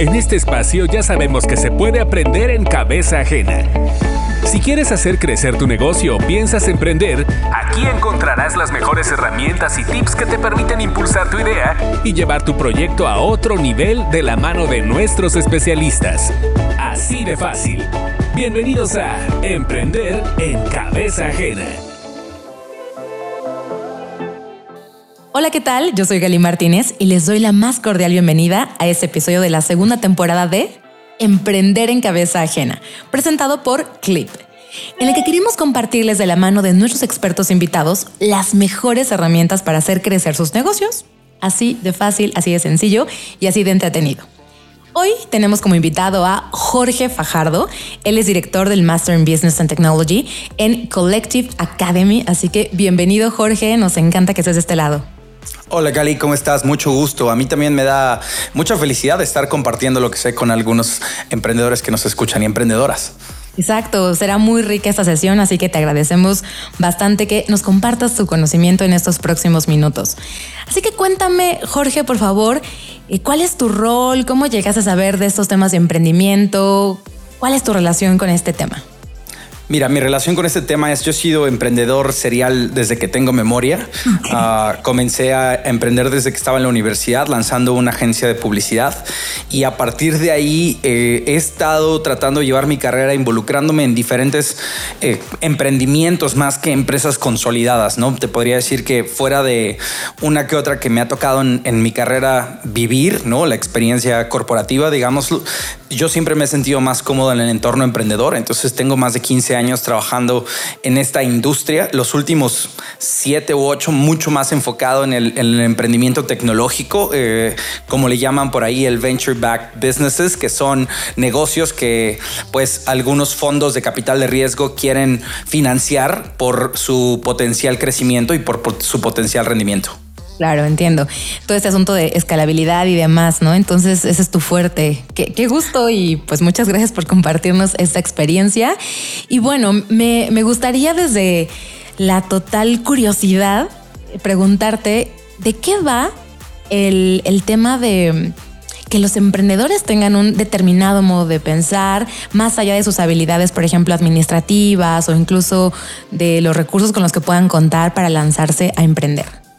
En este espacio ya sabemos que se puede aprender en cabeza ajena. Si quieres hacer crecer tu negocio o piensas emprender, aquí encontrarás las mejores herramientas y tips que te permiten impulsar tu idea y llevar tu proyecto a otro nivel de la mano de nuestros especialistas. Así de fácil. Bienvenidos a Emprender en Cabeza Ajena. Hola, ¿qué tal? Yo soy Gali Martínez y les doy la más cordial bienvenida a este episodio de la segunda temporada de Emprender en Cabeza Ajena, presentado por Clip, en el que queremos compartirles de la mano de nuestros expertos invitados las mejores herramientas para hacer crecer sus negocios. Así de fácil, así de sencillo y así de entretenido. Hoy tenemos como invitado a Jorge Fajardo. Él es director del Master in Business and Technology en Collective Academy. Así que bienvenido Jorge, nos encanta que estés de este lado. Hola Gali, ¿cómo estás? Mucho gusto. A mí también me da mucha felicidad estar compartiendo lo que sé con algunos emprendedores que nos escuchan y emprendedoras. Exacto, será muy rica esta sesión, así que te agradecemos bastante que nos compartas tu conocimiento en estos próximos minutos. Así que cuéntame, Jorge, por favor, eh, ¿cuál es tu rol? ¿Cómo llegas a saber de estos temas de emprendimiento? ¿Cuál es tu relación con este tema? Mira, mi relación con este tema es, yo he sido emprendedor serial desde que tengo memoria. Ah, comencé a emprender desde que estaba en la universidad, lanzando una agencia de publicidad. Y a partir de ahí eh, he estado tratando de llevar mi carrera involucrándome en diferentes eh, emprendimientos más que empresas consolidadas, ¿no? Te podría decir que fuera de una que otra que me ha tocado en, en mi carrera vivir, ¿no? La experiencia corporativa, digamos, yo siempre me he sentido más cómodo en el entorno emprendedor. Entonces tengo más de 15 años trabajando en esta industria, los últimos siete u ocho mucho más enfocado en el, emprendimiento tecnológico, eh, como le llaman por ahí el venture backed businesses, que son negocios que pues algunos fondos de capital de riesgo quieren financiar por su potencial crecimiento y por su potencial rendimiento. Claro, entiendo. Todo este asunto de escalabilidad y demás, ¿no? Entonces, ese es tu fuerte. Qué, gusto y pues muchas gracias por compartirnos esta experiencia. Y bueno, me, gustaría desde la total curiosidad preguntarte de qué va el, el tema de que los emprendedores tengan un determinado modo de pensar, más allá de sus habilidades, por ejemplo, administrativas o incluso de los recursos con los que puedan contar para lanzarse a emprender.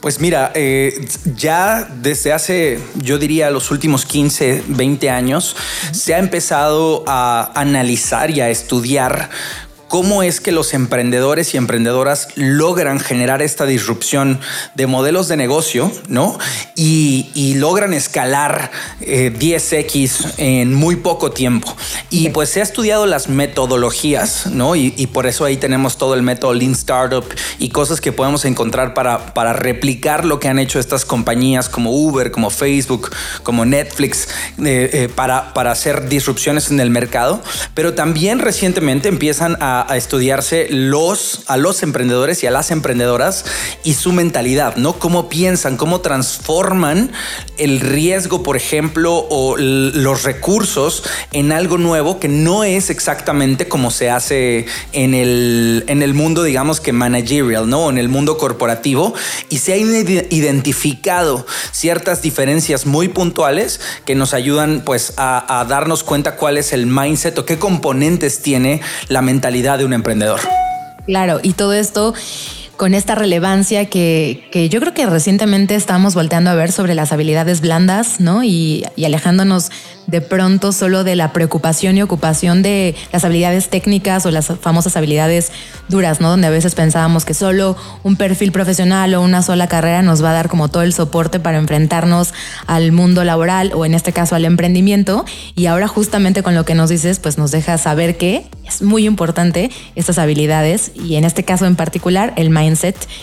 Pues mira, eh, ya desde hace, yo diría, los últimos 15, 20 años, se ha empezado a analizar y a estudiar cómo es que los emprendedores y emprendedoras logran generar esta disrupción de modelos de negocio, ¿no? Y, logran escalar 10x eh, en muy poco tiempo. Y pues se ha estudiado las metodologías, ¿no? Y, por eso ahí tenemos todo el método Lean Startup y cosas que podemos encontrar para, para replicar lo que han hecho estas compañías como Uber, como Facebook, como Netflix, eh, eh, para, para hacer disrupciones en el mercado. Pero también recientemente empiezan a a, estudiarse los, a los emprendedores y a las emprendedoras y su mentalidad, ¿no? Cómo piensan, cómo transforman el riesgo, por ejemplo, o los recursos en algo nuevo que no es exactamente como se hace en el, en el mundo, digamos que managerial, ¿no? En el mundo corporativo y se han identificado ciertas diferencias muy puntuales que nos ayudan pues a, a darnos cuenta cuál es el mindset o qué componentes tiene la mentalidad de un emprendedor. Claro, y todo esto con esta relevancia que, que, yo creo que recientemente estamos volteando a ver sobre las habilidades blandas, ¿no? Y, y, alejándonos de pronto solo de la preocupación y ocupación de las habilidades técnicas o las famosas habilidades duras, ¿no? Donde a veces pensábamos que solo un perfil profesional o una sola carrera nos va a dar como todo el soporte para enfrentarnos al mundo laboral o en este caso al emprendimiento. Y ahora justamente con lo que nos dices, pues nos deja saber que es muy importante estas habilidades y en este caso en particular el mindset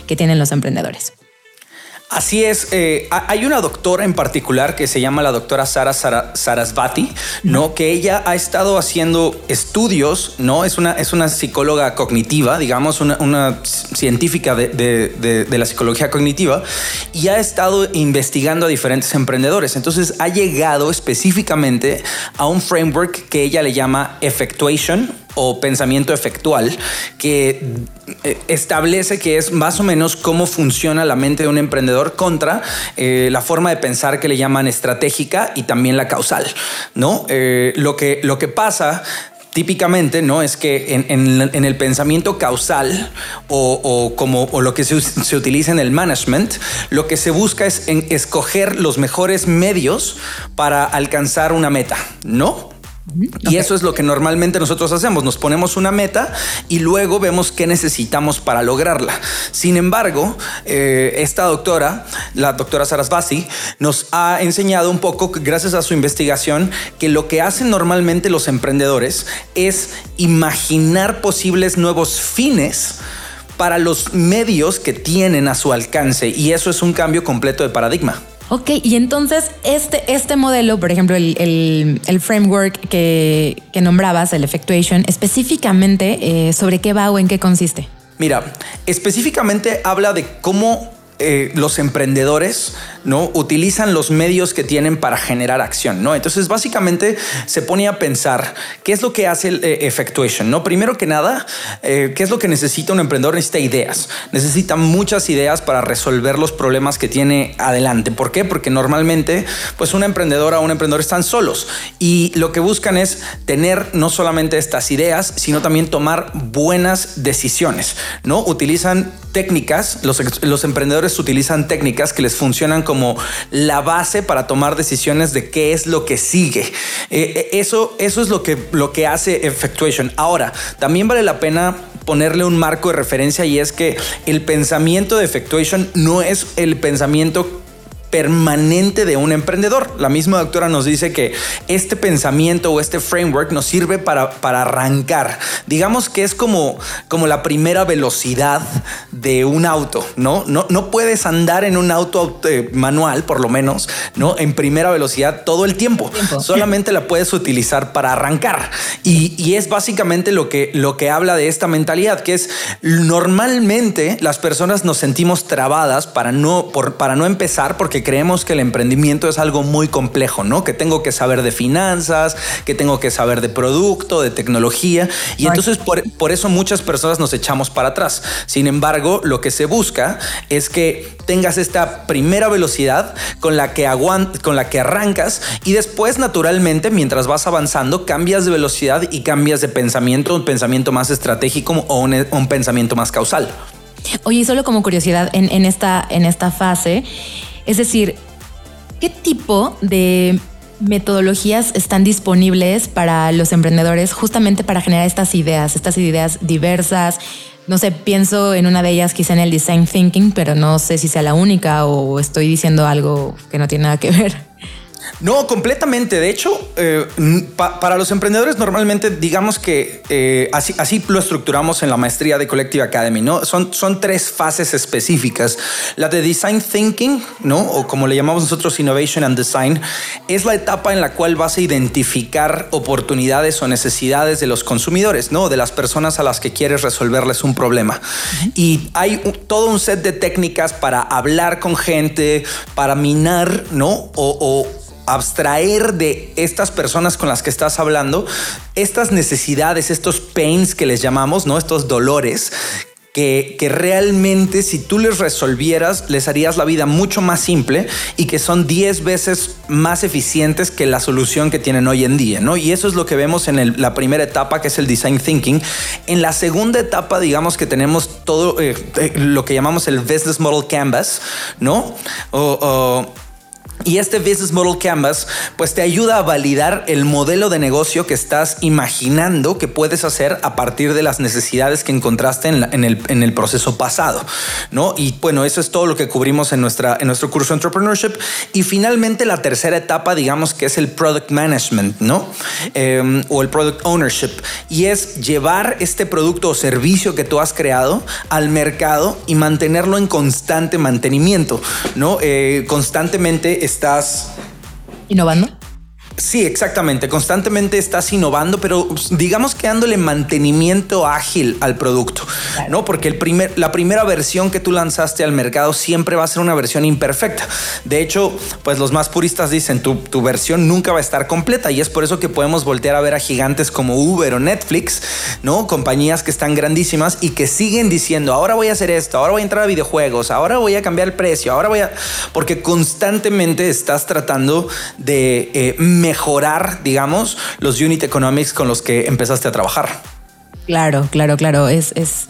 que tienen los emprendedores. Así es, eh, hay una doctora en particular que se llama la doctora Sara, Sarasvati, ¿no? Que ella ha estado haciendo estudios, ¿no? Es una, es una psicóloga cognitiva, digamos, una, científica de, de, la psicología cognitiva, y ha estado investigando a diferentes emprendedores. Entonces ha llegado específicamente a un framework que ella le llama Effectuation o pensamiento efectual que eh, establece que es más o menos cómo funciona la mente de un emprendedor contra eh, la forma de pensar que le llaman estratégica y también la causal, ¿no? Eh, lo, que, lo que pasa típicamente, ¿no? Es que en, el pensamiento causal o, como lo que se, se, utiliza en el management, lo que se busca es en escoger los mejores medios para alcanzar una meta, ¿no? Y eso es lo que normalmente nosotros hacemos. Nos ponemos una meta y luego vemos qué necesitamos para lograrla. Sin embargo, eh, esta doctora, la doctora Sarasvati, nos ha enseñado un poco, gracias a su investigación, que lo que hacen normalmente los emprendedores es imaginar posibles nuevos fines para los medios que tienen a su alcance. Y eso es un cambio completo de paradigma. Ok, y entonces este, este modelo, por ejemplo, el, framework que, nombrabas, el Effectuation, específicamente eh, sobre qué va o en qué consiste. Mira, específicamente habla de cómo eh, los emprendedores ¿no? utilizan los medios que tienen para generar acción. ¿no? Entonces, básicamente se pone a pensar qué es lo que hace el eh, Effectuation. ¿no? Primero que nada, eh, qué es lo que necesita un emprendedor? Necesita ideas. Necesita muchas ideas para resolver los problemas que tiene adelante. ¿Por qué? Porque normalmente, pues una emprendedora o un emprendedor están solos y lo que buscan es tener no solamente estas ideas, sino también tomar buenas decisiones. ¿no? Utilizan técnicas, los, los emprendedores utilizan técnicas que les funcionan como la base para tomar decisiones de qué es lo que sigue. Eh, eh, eso, eso es lo que, lo que hace Effectuation. Ahora, también vale la pena ponerle un marco de referencia y es que el pensamiento de Effectuation no es el pensamiento permanente de un emprendedor. La misma doctora nos dice que este pensamiento o este framework nos sirve para, para arrancar. Digamos que es como, como la primera velocidad de un auto, ¿no? No, no puedes andar en un auto eh, manual, por lo menos, ¿no? En primera velocidad todo el tiempo. Solamente la puedes utilizar para arrancar. Y, y, es básicamente lo que, lo que habla de esta mentalidad, que es normalmente las personas nos sentimos trabadas para no, por, para no empezar porque creemos que el emprendimiento es algo muy complejo, ¿no? Que tengo que saber de finanzas, que tengo que saber de producto, de tecnología. Y entonces por, eso muchas personas nos echamos para atrás. Sin embargo, lo que se busca es que tengas esta primera velocidad con la que con la que arrancas y después naturalmente mientras vas avanzando cambias de velocidad y cambias de pensamiento, un pensamiento más estratégico o un, pensamiento más causal. Oye, solo como curiosidad, en, esta, en esta fase, es decir, ¿qué tipo de metodologías están disponibles para los emprendedores justamente para generar estas ideas, estas ideas diversas? No sé, pienso en una de ellas quizá en el design thinking, pero no sé si sea la única o estoy diciendo algo que no tiene nada que ver. No, completamente. De hecho, eh, para los emprendedores normalmente digamos que eh, así, así lo estructuramos en la maestría de Collective Academy, ¿no? Son, son tres fases específicas. La de Design Thinking, ¿no? O como le llamamos nosotros Innovation and Design, es la etapa en la cual vas a identificar oportunidades o necesidades de los consumidores, ¿no? De las personas a las que quieres resolverles un problema. Y hay todo un set de técnicas para hablar con gente, para minar, ¿no? o abstraer de estas personas con las que estás hablando estas necesidades, estos pains que les llamamos, ¿no? Estos dolores que, que, realmente si tú les resolvieras, les harías la vida mucho más simple y que son 10 veces más eficientes que la solución que tienen hoy en día, ¿no? Y eso es lo que vemos en la primera etapa, que es el design thinking. En la segunda etapa, digamos que tenemos todo eh, eh, lo que llamamos el business model canvas, ¿no? Y este Business Model Canvas pues te ayuda a validar el modelo de negocio que estás imaginando que puedes hacer a partir de las necesidades que encontraste en, el, en el, proceso pasado, ¿no? Y bueno, eso es todo lo que cubrimos en, nuestra, en nuestro curso de Entrepreneurship. Y finalmente la tercera etapa, digamos que es el Product Management, ¿no? Em, o el Product Ownership. Y es llevar este producto o servicio que tú has creado al mercado y mantenerlo en constante mantenimiento, ¿no? Eh, constantemente estás innovando. Sí, exactamente. Constantemente estás innovando, pero digamos que dándole mantenimiento ágil al producto, ¿no? Porque el primer, la primera versión que tú lanzaste al mercado siempre va a ser una versión imperfecta. De hecho, pues los más puristas dicen tu, tu versión nunca va a estar completa y es por eso que podemos voltear a ver a gigantes como Uber o Netflix, ¿no? Compañías que están grandísimas y que siguen diciendo, ahora voy a hacer esto, ahora voy a entrar a videojuegos, ahora voy a cambiar el precio, ahora voy a... Porque constantemente estás tratando de eh, mejorar, digamos, los unit economics con los que empezaste a trabajar. Claro, claro, claro. Es, es,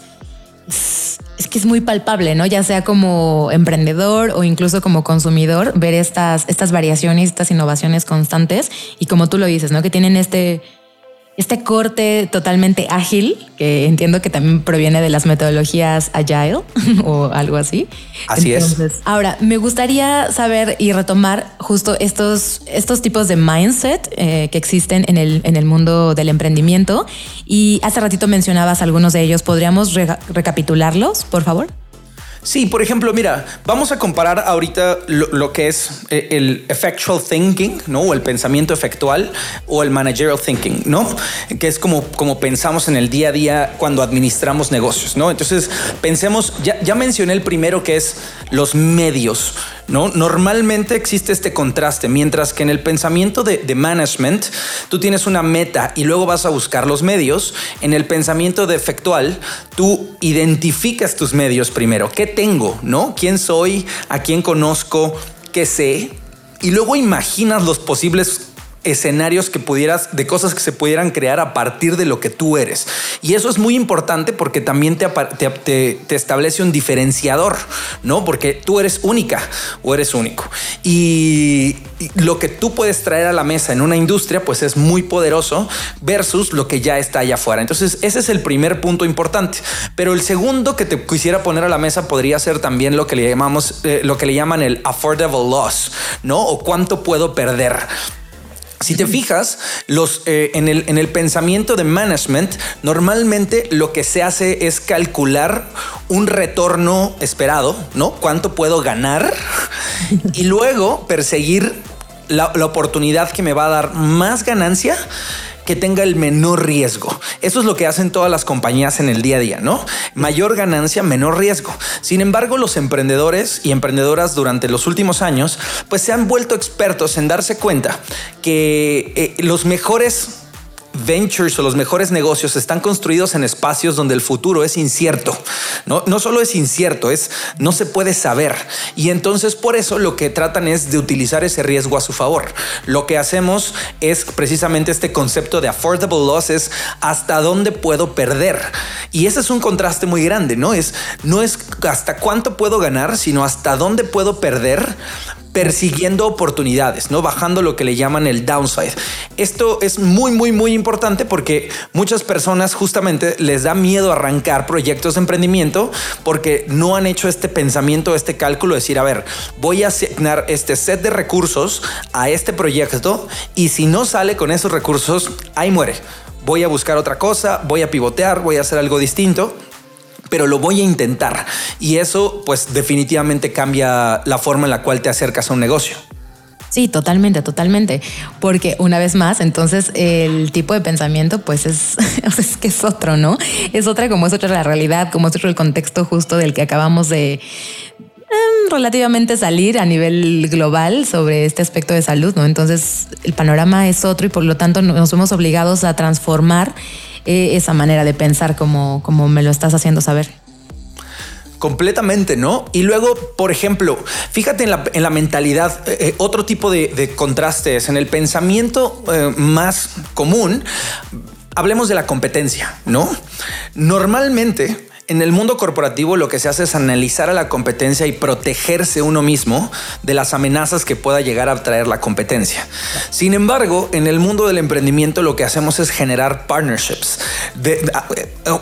es, que es muy palpable, ¿no? Ya sea como emprendedor o incluso como consumidor, ver estas, estas variaciones, estas innovaciones constantes y como tú lo dices, ¿no? Que tienen este este corte totalmente ágil, que entiendo que también proviene de las metodologías agile o algo así. Así es. Ahora, me gustaría saber y retomar justo estos, estos tipos de mindset eh, que existen en el, en el mundo del emprendimiento. Y hace ratito mencionabas algunos de ellos. ¿Podríamos recapitularlos, por favor? Sí, por ejemplo, mira, vamos a comparar ahorita lo, que es eh, el effectual thinking, ¿no? O el pensamiento efectual o el managerial thinking, ¿no? Que es como, como pensamos en el día a día cuando administramos negocios, ¿no? Entonces, pensemos, ya, ya mencioné el primero que es los medios. ¿no? Normalmente existe este contraste, mientras que en el pensamiento de, management tú tienes una meta y luego vas a buscar los medios, en el pensamiento de efectual tú identificas tus medios primero, ¿qué tengo? ¿No? ¿Quién soy? ¿A quién conozco? ¿Qué sé? Y luego imaginas los posibles escenarios que pudieras, de cosas que se pudieran crear a partir de lo que tú eres. Y eso es muy importante porque también te, te, establece un diferenciador, ¿no? Porque tú eres única o eres único. Y, lo que tú puedes traer a la mesa en una industria, pues es muy poderoso versus lo que ya está allá afuera. Entonces, ese es el primer punto importante. Pero el segundo que te quisiera poner a la mesa podría ser también lo que le llamamos, eh, lo que le llaman el affordable loss, ¿no? O cuánto puedo perder. Si te fijas, los, eh, en, el, en el pensamiento de management, normalmente lo que se hace es calcular un retorno esperado, ¿no? ¿Cuánto puedo ganar? Y luego perseguir la, la oportunidad que me va a dar más ganancia que tenga el menor riesgo. Eso es lo que hacen todas las compañías en el día a día, ¿no? Mayor ganancia, menor riesgo. Sin embargo, los emprendedores y emprendedoras durante los últimos años, pues se han vuelto expertos en darse cuenta que eh, los mejores ventures o los mejores negocios están construidos en espacios donde el futuro es incierto. No, no solo es incierto, es no se puede saber. Y entonces por eso lo que tratan es de utilizar ese riesgo a su favor. Lo que hacemos es precisamente este concepto de affordable losses, hasta dónde puedo perder. Y ese es un contraste muy grande, ¿no? Es no es hasta cuánto puedo ganar, sino hasta dónde puedo perder persiguiendo oportunidades, no bajando lo que le llaman el downside. Esto es muy, muy, muy importante porque muchas personas justamente les da miedo arrancar proyectos de emprendimiento porque no han hecho este pensamiento, este cálculo, decir, a ver, voy a asignar este set de recursos a este proyecto y si no sale con esos recursos, ahí muere. Voy a buscar otra cosa, voy a pivotear, voy a hacer algo distinto pero lo voy a intentar. Y eso pues definitivamente cambia la forma en la cual te acercas a un negocio. Sí, totalmente, totalmente. Porque una vez más, entonces el tipo de pensamiento, pues es, es que es otro, ¿no? Es otra como es otra la realidad, como es otro el contexto justo del que acabamos de em, relativamente salir a nivel global sobre este aspecto de salud, ¿no? Entonces el panorama es otro y por lo tanto nos vemos obligados a transformar eh, esa manera de pensar como, como me lo estás haciendo saber. Completamente, ¿no? Y luego, por ejemplo, fíjate en la, mentalidad, eh, eh, otro tipo de, contrastes, en el pensamiento más común, hablemos de la competencia, ¿no? Normalmente en el mundo corporativo lo que se hace es analizar a la competencia y protegerse uno mismo de las amenazas que pueda llegar a traer la competencia. Sin embargo, en el mundo del emprendimiento lo que hacemos es generar partnerships. De,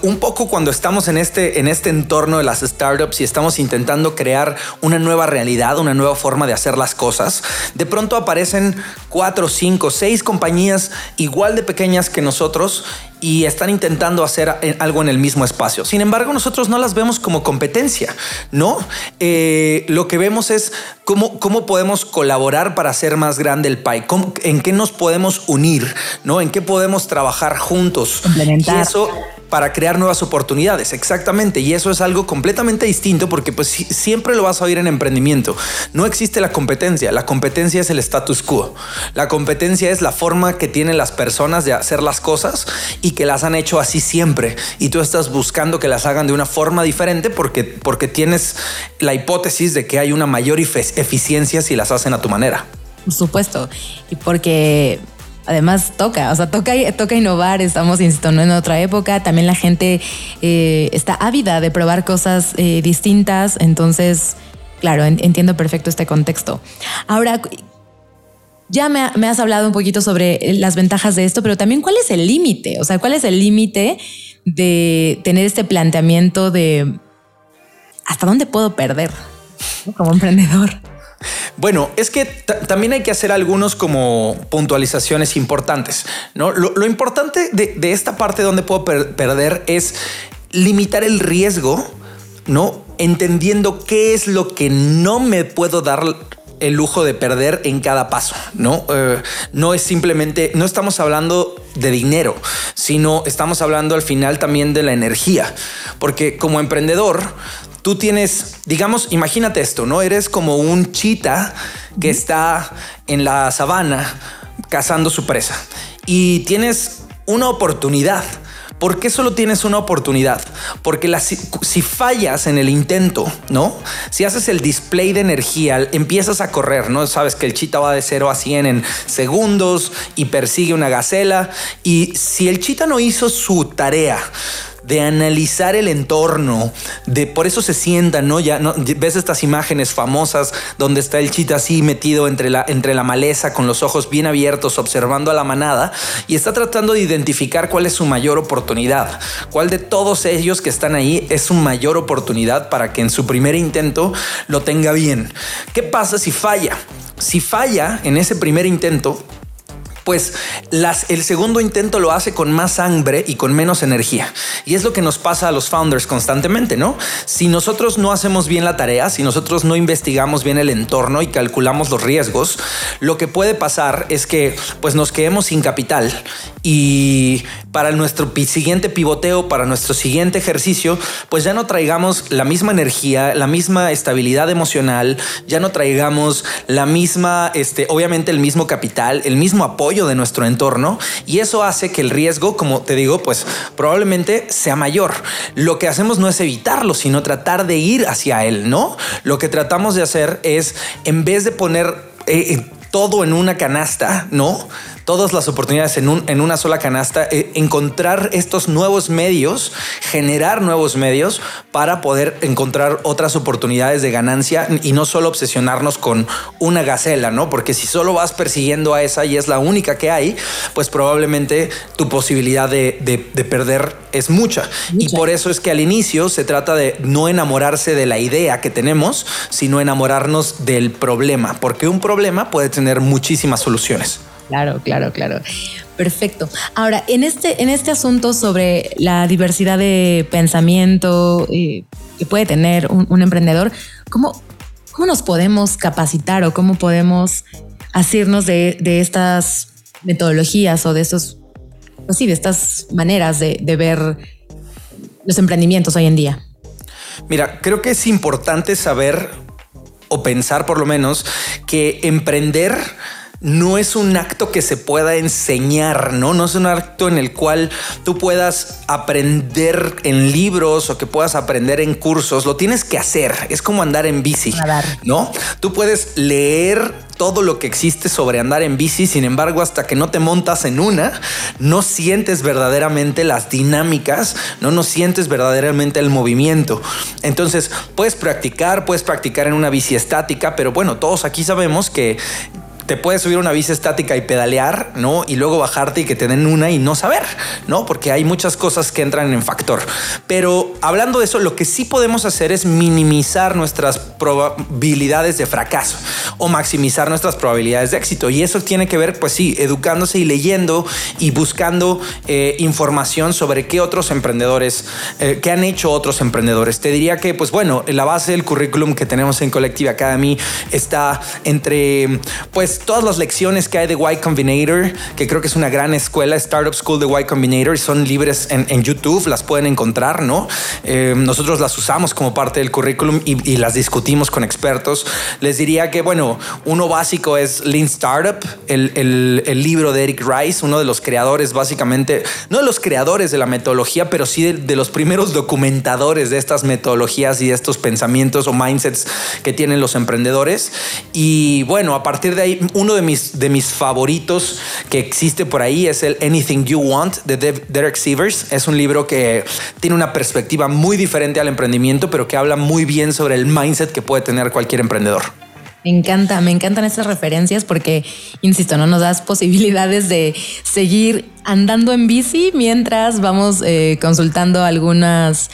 un poco cuando estamos en este, en este entorno de las startups y estamos intentando crear una nueva realidad, una nueva forma de hacer las cosas, de pronto aparecen cuatro, cinco, seis compañías igual de pequeñas que nosotros y están intentando hacer algo en el mismo espacio. Sin embargo, nosotros no las vemos como competencia, ¿no? Eh, lo que vemos es cómo, cómo podemos colaborar para hacer más grande el pie, en qué nos podemos unir, ¿no? En qué podemos trabajar juntos. Y eso para crear nuevas oportunidades, exactamente. Y eso es algo completamente distinto porque pues siempre lo vas a oír en emprendimiento. No existe la competencia, la competencia es el status quo. La competencia es la forma que tienen las personas de hacer las cosas y que las han hecho así siempre. Y tú estás buscando que las hagan de una forma diferente porque, porque tienes la hipótesis de que hay una mayor eficiencia si las hacen a tu manera. Por supuesto. Y porque además toca, o sea, toca, toca innovar, estamos, insisto, en otra época, también la gente eh, está ávida de probar cosas eh, distintas, entonces, claro, entiendo perfecto este contexto. Ahora, ya me, has hablado un poquito sobre las ventajas de esto, pero también cuál es el límite, o sea, cuál es el límite de tener este planteamiento de hasta dónde puedo perder como emprendedor. Bueno, es que también hay que hacer algunos como puntualizaciones importantes. ¿no? Lo, importante de, esta parte donde puedo perder es limitar el riesgo, ¿no? Entendiendo qué es lo que no me puedo dar el lujo de perder en cada paso, ¿no? Eh, no es simplemente, no estamos hablando de dinero, sino estamos hablando al final también de la energía, porque como emprendedor, tú tienes, digamos, imagínate esto, ¿no? Eres como un chita que está en la sabana cazando su presa y tienes una oportunidad. ¿Por qué solo tienes una oportunidad? Porque si, fallas en el intento, ¿no? Si haces el display de energía, empiezas a correr, ¿no? Sabes que el chita va de 0 a 100 en segundos y persigue una gacela. Y si el chita no hizo su tarea, de analizar el entorno, de por eso se sientan, ¿no? Ya ves estas imágenes famosas donde está el chita así metido entre la, entre la maleza con los ojos bien abiertos observando a la manada y está tratando de identificar cuál es su mayor oportunidad, cuál de todos ellos que están ahí es su mayor oportunidad para que en su primer intento lo tenga bien. ¿Qué pasa si falla? Si falla en ese primer intento, pues el segundo intento lo hace con más hambre y con menos energía. Y es lo que nos pasa a los founders constantemente, ¿no? Si nosotros no hacemos bien la tarea, si nosotros no investigamos bien el entorno y calculamos los riesgos, lo que puede pasar es que pues nos quedemos sin capital y para nuestro siguiente pivoteo, para nuestro siguiente ejercicio, pues ya no traigamos la misma energía, la misma estabilidad emocional, ya no traigamos la misma, este, obviamente el mismo capital, el mismo apoyo de nuestro entorno y eso hace que el riesgo, como te digo, pues probablemente sea mayor. Lo que hacemos no es evitarlo, sino tratar de ir hacia él, ¿no? Lo que tratamos de hacer es, en vez de poner eh, todo en una canasta, ¿no? Todas las oportunidades en, un, en una sola canasta, eh, encontrar estos nuevos medios, generar nuevos medios para poder encontrar otras oportunidades de ganancia y no solo obsesionarnos con una gacela, ¿no? Porque si solo vas persiguiendo a esa y es la única que hay, pues probablemente tu posibilidad de, de, perder es mucha. Y por eso es que al inicio se trata de no enamorarse de la idea que tenemos, sino enamorarnos del problema, porque un problema puede tener muchísimas soluciones. Claro, claro, claro. Perfecto. Ahora, en este, en este asunto sobre la diversidad de pensamiento eh, que puede tener un, emprendedor, ¿cómo, ¿cómo, nos podemos capacitar o cómo podemos hacernos de, estas metodologías o de estos, pues sí, de estas maneras de, de ver los emprendimientos hoy en día? Mira, creo que es importante saber o pensar por lo menos que emprender no es un acto que se pueda enseñar, ¿no? No es un acto en el cual tú puedas aprender en libros o que puedas aprender en cursos. Lo tienes que hacer. Es como andar en bici, ¿no? Tú puedes leer todo lo que existe sobre andar en bici, sin embargo, hasta que no te montas en una, no sientes verdaderamente las dinámicas, no, no sientes verdaderamente el movimiento. Entonces, puedes practicar, puedes practicar en una bici estática, pero bueno, todos aquí sabemos que te puedes subir una bici estática y pedalear, ¿no? Y luego bajarte y que te den una y no saber, ¿no? Porque hay muchas cosas que entran en factor. Pero hablando de eso, lo que sí podemos hacer es minimizar nuestras probabilidades de fracaso o maximizar nuestras probabilidades de éxito. Y eso tiene que ver, pues sí, educándose y leyendo y buscando eh, información sobre qué otros emprendedores, eh, han hecho otros emprendedores. Te diría que, pues bueno, la base del currículum que tenemos en Collective Academy está entre, pues, todas las lecciones que hay de Y Combinator, que creo que es una gran escuela, Startup School de Y Combinator, son libres en, YouTube, las pueden encontrar, ¿no? Eh, nosotros las usamos como parte del currículum y, las discutimos con expertos. Les diría que, bueno, uno básico es Lean Startup, el, el, libro de Eric Rice, uno de los creadores, básicamente, no de los creadores de la metodología, pero sí de, de los primeros documentadores de estas metodologías y de estos pensamientos o mindsets que tienen los emprendedores. Y bueno, a partir de ahí, uno de mis, de mis favoritos que existe por ahí es el Anything You Want de Derek Sievers. Es un libro que tiene una perspectiva muy diferente al emprendimiento, pero que habla muy bien sobre el mindset que puede tener cualquier emprendedor. Me encanta, me encantan estas referencias porque, insisto, no nos das posibilidades de seguir andando en bici mientras vamos eh, consultando algunas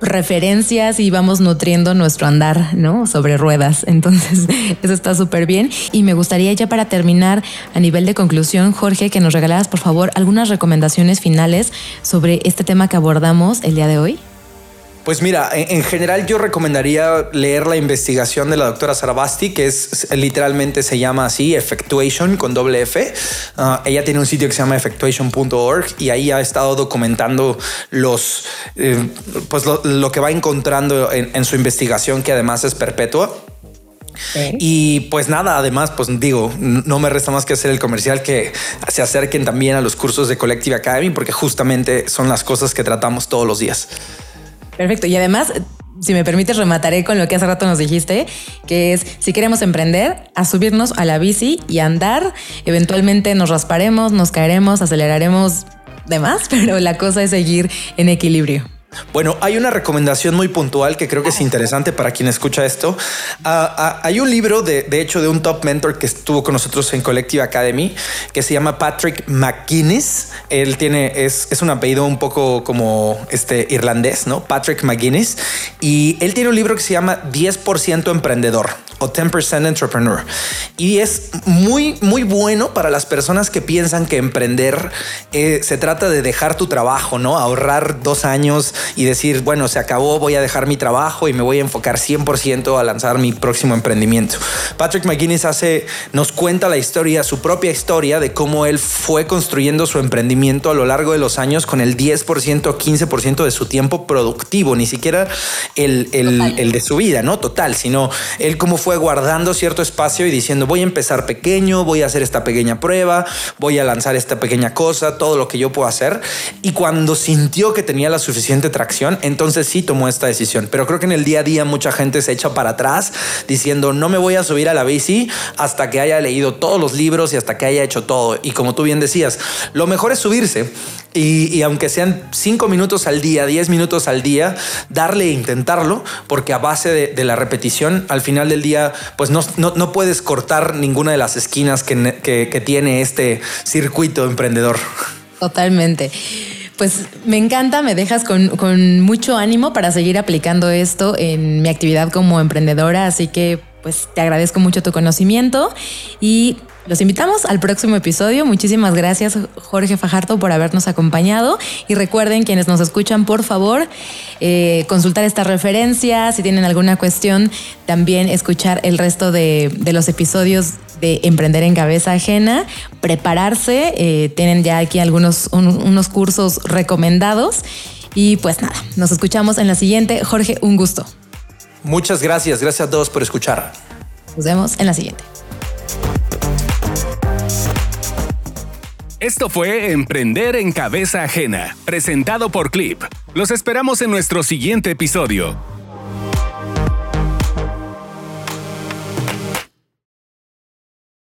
referencias y vamos nutriendo nuestro andar, ¿no? Sobre ruedas. Entonces, eso está súper bien. Y me gustaría ya para terminar, a nivel de conclusión, Jorge, que nos regalaras, por favor, algunas recomendaciones finales sobre este tema que abordamos el día de hoy. Pues mira, en, general yo recomendaría leer la investigación de la doctora Sarabasti, que es literalmente se llama así, Effectuation con doble F. Ah, ella tiene un sitio que se llama effectuation.org y ahí ha estado documentando los, eh, pues lo, que va encontrando en, su investigación, que además es perpetua. Y pues nada, además, pues digo, no me resta más que hacer el comercial que se acerquen también a los cursos de Collective Academy, porque justamente son las cosas que tratamos todos los días. Perfecto. Y además, si me permites, remataré con lo que hace rato nos dijiste, que es si queremos emprender, a subirnos a la bici y andar. Eventualmente nos rasparemos, nos caeremos, aceleraremos demás, pero la cosa es seguir en equilibrio. Bueno, hay una recomendación muy puntual que creo que es interesante para quien escucha esto. Ah, ah, hay un libro, de, de, hecho, de un top mentor que estuvo con nosotros en Collective Academy, que se llama Patrick McGuinness. Él tiene, es, es un apellido un poco como este irlandés, ¿no? Patrick McGuinness. Y él tiene un libro que se llama 10% Emprendedor o 10% Entrepreneur. Y es muy, muy bueno para las personas que piensan que emprender eh, se trata de dejar tu trabajo, ¿no? Ahorrar dos años y decir, bueno, se acabó, voy a dejar mi trabajo y me voy a enfocar 100% a lanzar mi próximo emprendimiento. Patrick McGuinness hace, nos cuenta la historia, su propia historia de cómo él fue construyendo su emprendimiento a lo largo de los años con el 10% o 15% de su tiempo productivo, ni siquiera el, el, el de su vida, ¿no? Total, sino él como fue guardando cierto espacio y diciendo voy a empezar pequeño, voy a hacer esta pequeña prueba, voy a lanzar esta pequeña cosa, todo lo que yo puedo hacer. Y cuando sintió que tenía la suficiente tracción, entonces sí tomó esta decisión. Pero creo que en el día a día mucha gente se echa para atrás diciendo no me voy a subir a la bici hasta que haya leído todos los libros y hasta que haya hecho todo. Y como tú bien decías, lo mejor es subirse y, aunque sean cinco minutos al día, 10 minutos al día, darle e intentarlo, porque a base de, la repetición, al final del día, pues no, no, puedes cortar ninguna de las esquinas que, que, tiene este circuito emprendedor. Totalmente. Pues me encanta, me dejas con, con, mucho ánimo para seguir aplicando esto en mi actividad como emprendedora, así que pues te agradezco mucho tu conocimiento y los invitamos al próximo episodio. Muchísimas gracias Jorge Fajardo por habernos acompañado y recuerden quienes nos escuchan, por favor, eh, consultar estas referencias, si tienen alguna cuestión, también escuchar el resto de, los episodios de Emprender en Cabeza Ajena, prepararse, eh, tienen ya aquí algunos unos cursos recomendados y pues nada, nos escuchamos en la siguiente. Jorge, un gusto. Muchas gracias, gracias a todos por escuchar. Nos vemos en la siguiente. Esto fue Emprender en Cabeza Ajena, presentado por Clip. Los esperamos en nuestro siguiente episodio.